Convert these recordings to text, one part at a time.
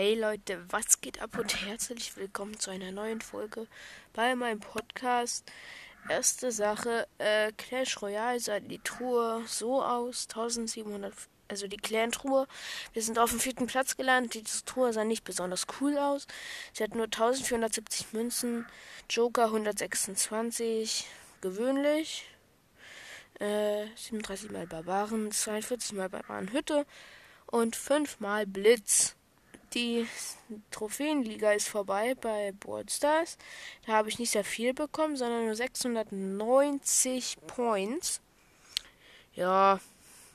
Hey Leute, was geht ab und herzlich willkommen zu einer neuen Folge bei meinem Podcast. Erste Sache, äh, Clash Royale sah die Truhe so aus, 1700, also die Clan-Truhe. Wir sind auf dem vierten Platz gelandet, diese Truhe sah nicht besonders cool aus. Sie hat nur 1470 Münzen, Joker 126, gewöhnlich. Äh, 37 mal Barbaren, 42 mal Barbarenhütte und 5 mal Blitz die Trophäenliga ist vorbei bei Boardstars. Da habe ich nicht sehr viel bekommen, sondern nur 690 Points. Ja,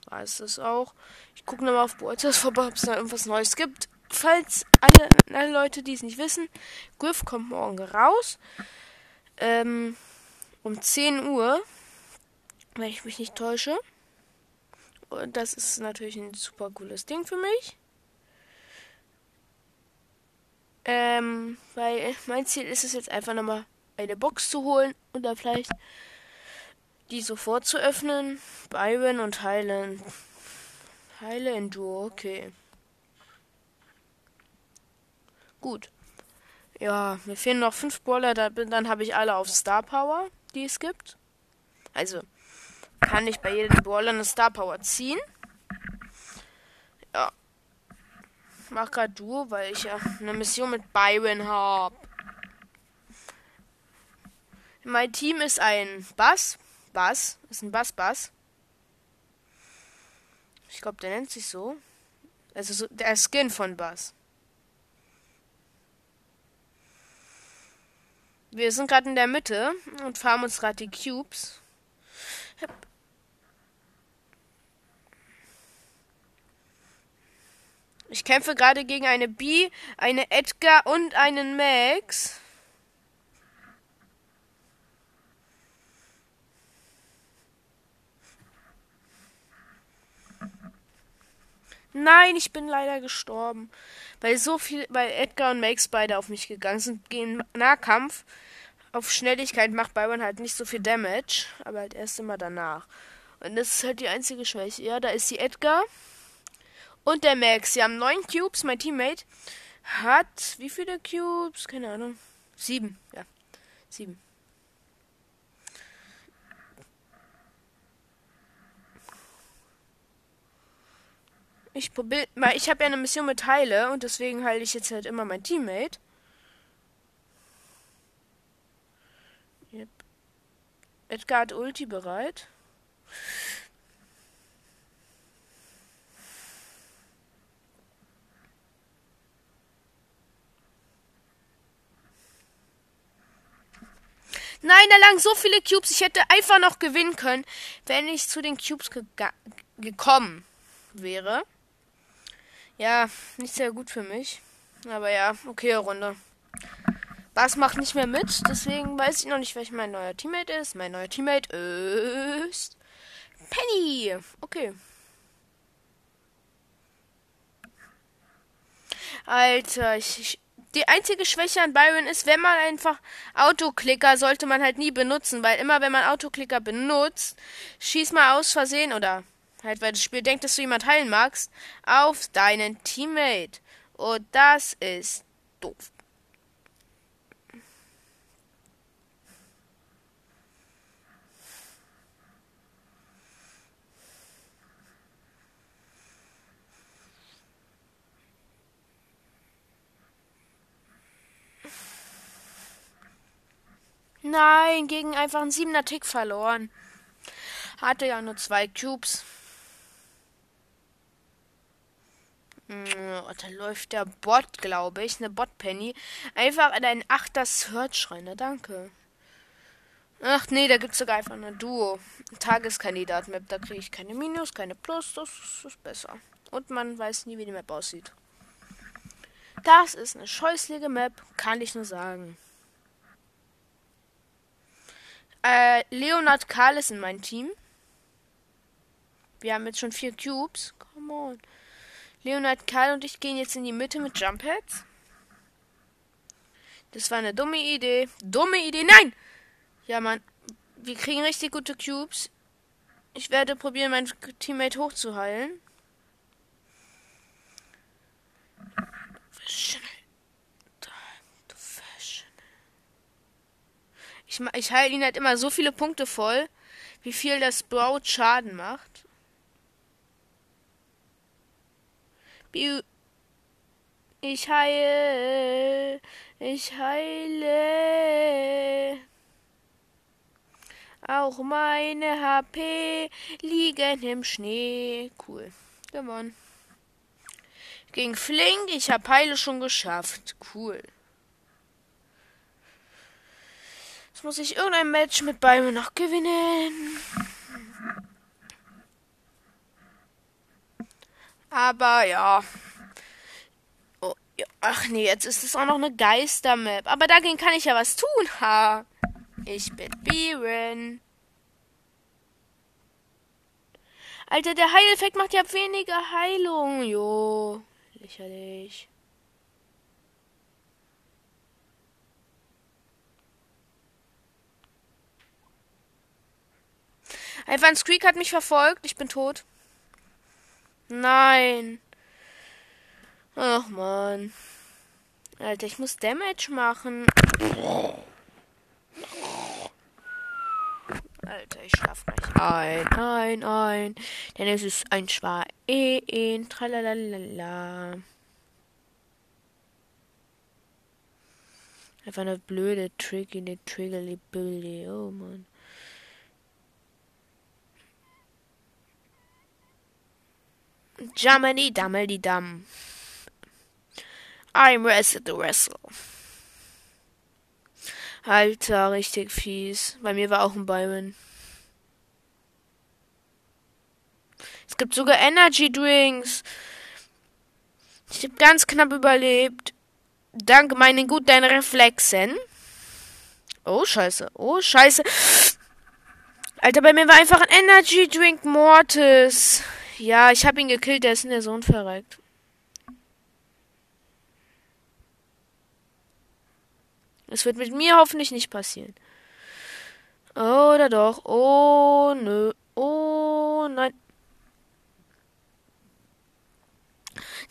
war es das auch. Ich gucke nochmal auf Boardstars vorbei, ob es da irgendwas Neues gibt. Falls alle, alle Leute, die es nicht wissen, Griff kommt morgen raus. Ähm, um 10 Uhr, wenn ich mich nicht täusche. Und das ist natürlich ein super cooles Ding für mich. Ähm, weil mein Ziel ist es jetzt einfach nochmal eine Box zu holen und dann vielleicht die sofort zu öffnen. Byron und. Heile in Duo, okay. Gut. Ja, mir fehlen noch fünf Brawler, dann habe ich alle auf Star Power, die es gibt. Also kann ich bei jedem Brawler eine Star Power ziehen. Ja, mach grad du, weil ich ja eine Mission mit Byron habe. Mein Team ist ein Bass. Bass. Ist ein Bass-Bass. Ich glaube, der nennt sich so. Also so, der Skin von Bass. Wir sind gerade in der Mitte und farmen uns gerade die Cubes. Ich kämpfe gerade gegen eine B, eine Edgar und einen Max. Nein, ich bin leider gestorben. Weil so viel, weil Edgar und Max beide auf mich gegangen sind, gehen Nahkampf. Auf Schnelligkeit macht Byron halt nicht so viel Damage, aber halt erst immer danach. Und das ist halt die einzige Schwäche. Ja, da ist die Edgar. Und der Max. Sie haben neun Cubes. Mein Teammate hat wie viele Cubes? Keine Ahnung. Sieben. Ja. Sieben. Ich probiere mal, ich habe ja eine Mission mit Heile und deswegen heile ich jetzt halt immer mein Teammate. Yep. Edgar hat Ulti bereit. Nein, da lagen so viele Cubes. Ich hätte einfach noch gewinnen können, wenn ich zu den Cubes ge gekommen wäre. Ja, nicht sehr gut für mich. Aber ja, okay, Runde. Bass macht nicht mehr mit, deswegen weiß ich noch nicht, welcher mein neuer Teammate ist. Mein neuer Teammate ist Penny. Okay. Alter, ich, ich die einzige Schwäche an Byron ist, wenn man einfach Autoklicker sollte man halt nie benutzen, weil immer wenn man Autoklicker benutzt, schießt man aus Versehen oder halt weil das Spiel denkt, dass du jemand heilen magst, auf deinen Teammate. Und das ist doof. Nein, gegen einfach einen 7er Tick verloren. Hatte ja nur zwei Cubes. Oh, da läuft der Bot, glaube ich, eine Bot-Penny. Einfach in einen 8er Search rein. Na, danke. Ach nee, da gibt es sogar einfach eine Duo. Tageskandidat-Map. Da kriege ich keine Minus, keine Plus. Das ist besser. Und man weiß nie, wie die Map aussieht. Das ist eine scheußliche Map, kann ich nur sagen. Äh, Leonard Karl ist in meinem Team. Wir haben jetzt schon vier Cubes. Come on. Leonard Karl und ich gehen jetzt in die Mitte mit Jump Heads. Das war eine dumme Idee. Dumme Idee. Nein! Ja, Mann. Wir kriegen richtig gute Cubes. Ich werde probieren, meinen Teammate hochzuheilen. Ich, ich heile ihn halt immer so viele Punkte voll, wie viel das Sprout Schaden macht. Ich heile. Ich heile. Auch meine HP liegen im Schnee. Cool. Gewonnen. Gegen Flink, ich habe Heile schon geschafft. Cool. Muss ich irgendein Match mit Byron noch gewinnen. Aber ja. Oh, ja. Ach nee, jetzt ist es auch noch eine Geistermap. Aber dagegen kann ich ja was tun. Ha. Ich bin Byron. Alter, der Heileffekt macht ja weniger Heilung. Jo. Lächerlich. Ivan Squeak hat mich verfolgt. Ich bin tot. Nein. Ach man. Alter, ich muss Damage machen. Alter, ich schlaf gleich ein, ein, ein. Denn es ist ein Schwein. Tralalala. Einfach eine blöde Tricky, Triggly Billy. Oh man. Jammerly Dammely Dam. I'm ready to wrestle. Alter, richtig fies. Bei mir war auch ein Byron. Es gibt sogar Energy Drinks. Ich habe ganz knapp überlebt. Dank meinen guten Reflexen. Oh, scheiße. Oh, scheiße. Alter, bei mir war einfach ein Energy Drink Mortis. Ja, ich habe ihn gekillt. Der ist in der Sohn verreckt. Es wird mit mir hoffentlich nicht passieren. Oder doch. Oh, nö. Oh, nein.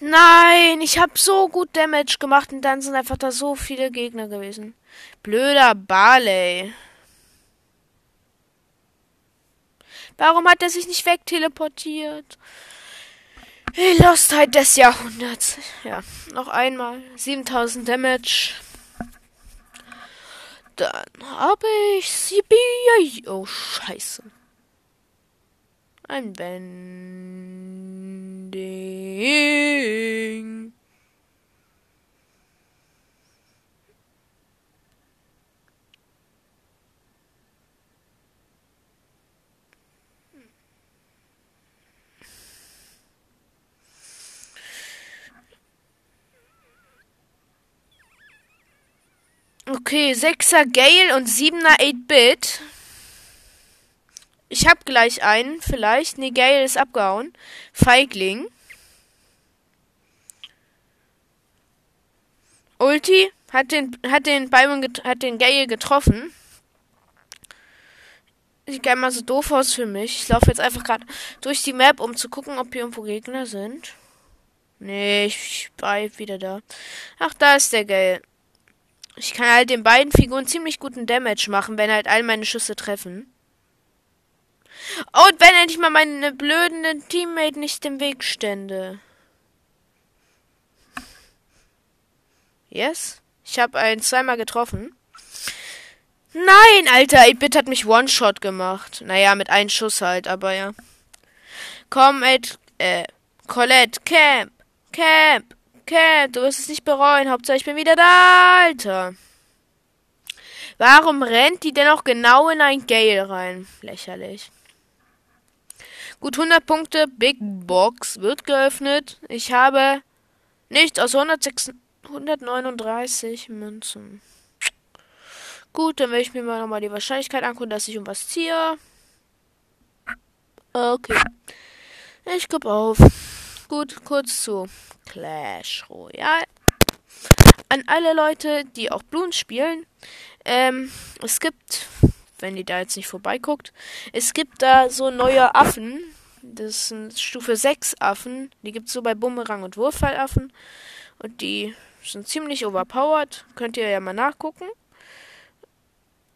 Nein, ich habe so gut Damage gemacht und dann sind einfach da so viele Gegner gewesen. Blöder Barley. Warum hat er sich nicht wegteleportiert? Die Lostheit des Jahrhunderts. Ja, noch einmal. 7000 Damage. Dann habe ich sie. Oh, scheiße. Ein Bending. Okay, 6er Gale und 7er 8-Bit. Ich hab gleich einen, vielleicht. Nee, Gale ist abgehauen. Feigling. Ulti hat den, hat den Byron, hat den Gale getroffen. Sieht gar mal so doof aus für mich. Ich laufe jetzt einfach gerade durch die Map, um zu gucken, ob hier irgendwo Gegner sind. Nee, ich bleib wieder da. Ach, da ist der Gale. Ich kann halt den beiden Figuren ziemlich guten Damage machen, wenn halt all meine Schüsse treffen. Oh, und wenn endlich mal meine blöden Teammate nicht im Weg stände. Yes. Ich habe einen zweimal getroffen. Nein, Alter, Ibit hat mich One-Shot gemacht. Naja, mit einem Schuss halt, aber ja. Komm, Ed, äh, Colette, Camp, Camp. Okay, du wirst es nicht bereuen. Hauptsache, ich bin wieder da, Alter. Warum rennt die denn auch genau in ein Gale rein? Lächerlich. Gut, 100 Punkte. Big Box wird geöffnet. Ich habe nichts aus 106, 139 Münzen. Gut, dann will ich mir mal nochmal die Wahrscheinlichkeit angucken, dass ich um was ziehe. Okay. Ich gebe auf. Gut, kurz zu Clash Royale. An alle Leute, die auch Bloons spielen. Ähm, es gibt, wenn ihr da jetzt nicht vorbeiguckt, es gibt da so neue Affen. Das sind Stufe 6 Affen. Die gibt es so bei Bumerang und Wurffallaffen. Und die sind ziemlich overpowered. Könnt ihr ja mal nachgucken.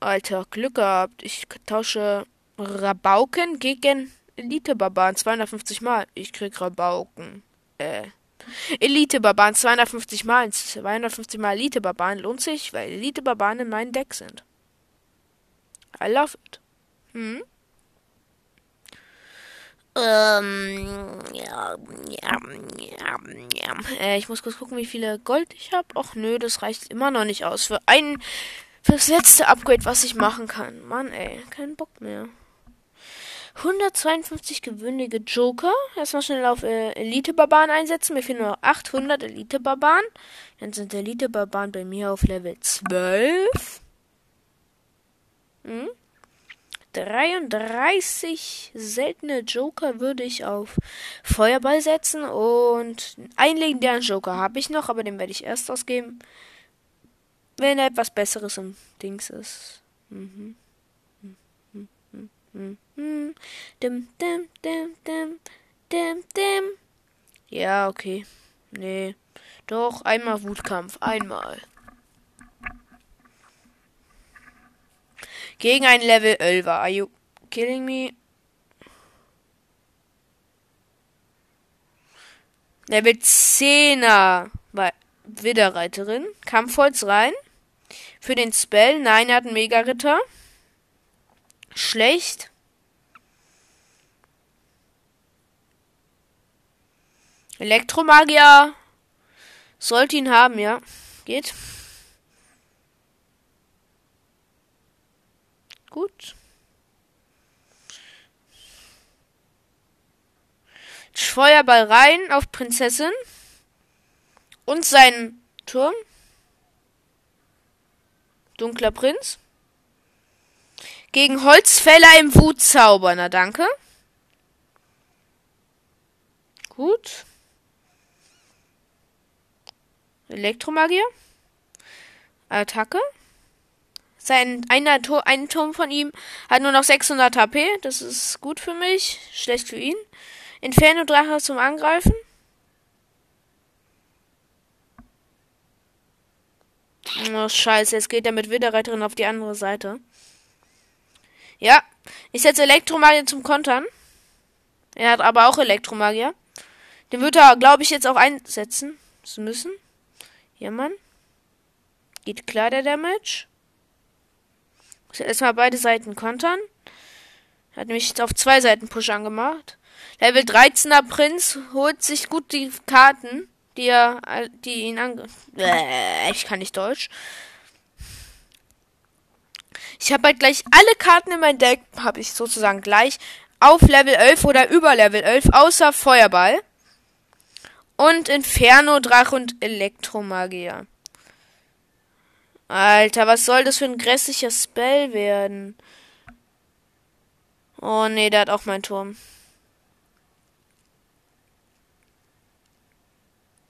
Alter, Glück gehabt. Ich tausche Rabauken gegen Elite-Barbaren 250 Mal. Ich krieg Rabauken. Äh. Elite-Barbaren 250 Mal. 250 Mal Elite-Barbaren lohnt sich, weil Elite-Barbaren in meinem Deck sind. I love it. Hm? Ähm, ja, ja, ja, ja. Äh, ich muss kurz gucken, wie viele Gold ich habe. Och nö, das reicht immer noch nicht aus für ein, für das letzte Upgrade, was ich machen kann. Mann, ey, kein Bock mehr. 152 gewöhnliche Joker. Erstmal schnell auf äh, Elite-Barbaren einsetzen. Mir fehlen nur 800 Elite-Barbaren. Dann sind Elite-Barbaren bei mir auf Level 12. Hm? 33 seltene Joker würde ich auf Feuerball setzen und einen legendären Joker habe ich noch, aber den werde ich erst ausgeben, wenn etwas Besseres im Dings ist. Mhm. Dim, dim, dim, dim, dim, dim. Ja, okay. Nee. Doch, einmal Wutkampf. Einmal. Gegen ein Level 11. Are you killing me? Level 10er. Widderreiterin. Kampfholz rein. Für den Spell. Nein, er hat einen Mega-Ritter. Schlecht. Elektromagier. Sollte ihn haben, ja. Geht. Gut. Feuerball rein auf Prinzessin. Und seinen Turm. Dunkler Prinz. Gegen Holzfäller im Wutzauber. Na danke. Gut. Elektromagier. Attacke. Sein einer ein Turm von ihm hat nur noch 600 HP. Das ist gut für mich, schlecht für ihn. Inferno Drache zum Angreifen. Oh, scheiße, jetzt geht er mit Widerreiterin auf die andere Seite. Ja, ich setze Elektromagier zum Kontern. Er hat aber auch Elektromagier. Den wird er, glaube ich, jetzt auch einsetzen müssen. Ja, Mann. Geht klar der Damage. Muss erstmal beide Seiten kontern. Hat nämlich jetzt auf zwei Seiten Push angemacht. Level 13er Prinz holt sich gut die Karten, die er, die ihn ange... Ich kann nicht Deutsch. Ich habe halt gleich alle Karten in mein Deck, habe ich sozusagen gleich auf Level 11 oder über Level 11, außer Feuerball. Und Inferno, Drache und Elektromagier. Alter, was soll das für ein grässlicher Spell werden? Oh nee, der hat auch meinen Turm.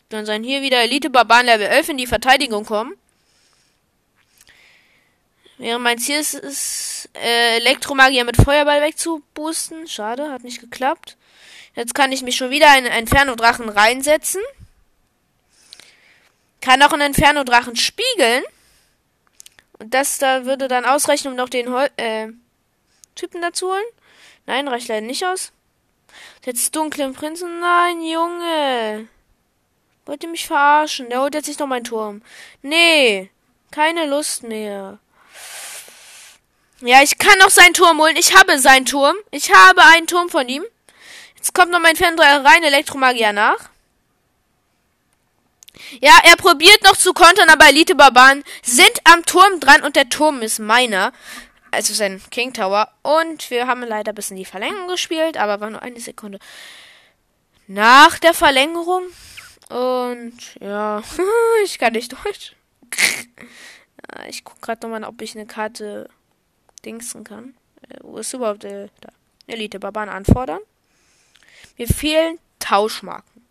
Dann sollen hier wieder Elite-Barbaren Level 11 in die Verteidigung kommen. Während mein Ziel ist, ist äh, Elektromagier mit Feuerball wegzuboosten. Schade, hat nicht geklappt. Jetzt kann ich mich schon wieder in Inferno-Drachen reinsetzen. Kann auch einen Inferno-Drachen spiegeln. Und das da würde dann ausreichen, um noch den Hol äh, Typen dazu holen. Nein, reicht leider nicht aus. Jetzt dunklen Prinzen. Nein, Junge. Wollt ihr mich verarschen? Der holt jetzt nicht noch meinen Turm. Nee. Keine Lust mehr. Ja, ich kann noch seinen Turm holen. Ich habe seinen Turm. Ich habe einen Turm von ihm. Jetzt kommt noch mein Fernseher rein, Elektromagier nach. Ja, er probiert noch zu kontern, aber Elite-Barbaren sind am Turm dran und der Turm ist meiner. Also sein King Tower. Und wir haben leider bis in die Verlängerung gespielt, aber war nur eine Sekunde nach der Verlängerung. Und ja, ich kann nicht Deutsch. ich guck gerade nochmal, ob ich eine Karte dingsen kann. Äh, wo ist überhaupt äh, da? Elite-Barbaren anfordern? Mir fehlen Tauschmarken.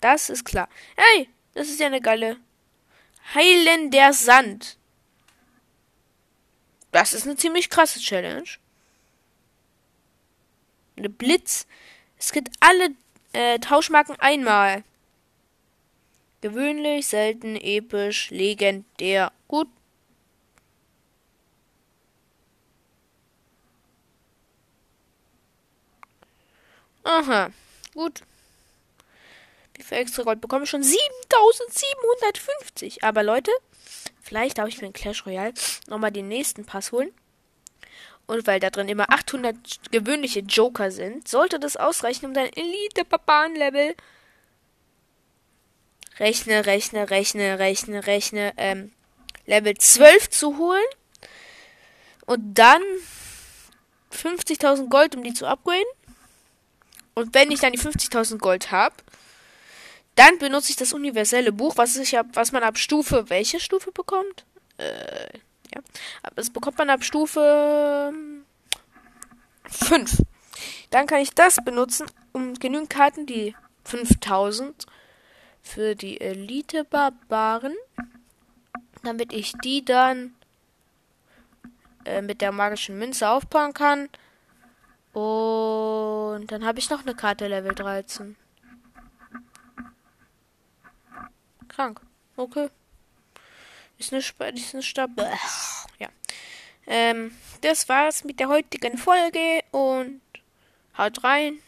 Das ist klar. Hey, das ist ja eine geile. Heilen der Sand. Das ist eine ziemlich krasse Challenge. Eine Blitz. Es gibt alle äh, Tauschmarken einmal. Gewöhnlich, selten, episch, legendär. Gut. Aha, gut. Wie viel extra Gold bekomme ich schon? 7750. Aber Leute, vielleicht darf ich mir in Clash Royale nochmal den nächsten Pass holen. Und weil da drin immer 800 gewöhnliche Joker sind, sollte das ausreichen, um dein Elite-Papan-Level rechne, rechne, rechne, rechne, rechne, ähm, Level 12 zu holen. Und dann 50.000 Gold, um die zu upgraden. Und wenn ich dann die 50.000 Gold habe, dann benutze ich das universelle Buch, was ich hab, was man ab Stufe, welche Stufe bekommt? Äh, ja. Das bekommt man ab Stufe 5. Dann kann ich das benutzen, um genügend Karten, die 5000 für die Elite-Barbaren, damit ich die dann äh, mit der magischen Münze aufbauen kann. Und dann habe ich noch eine Karte Level 13. Krank. Okay. Ist eine, Sp ist eine Stab. Ja. Ähm, das war's mit der heutigen Folge und haut rein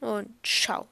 und ciao.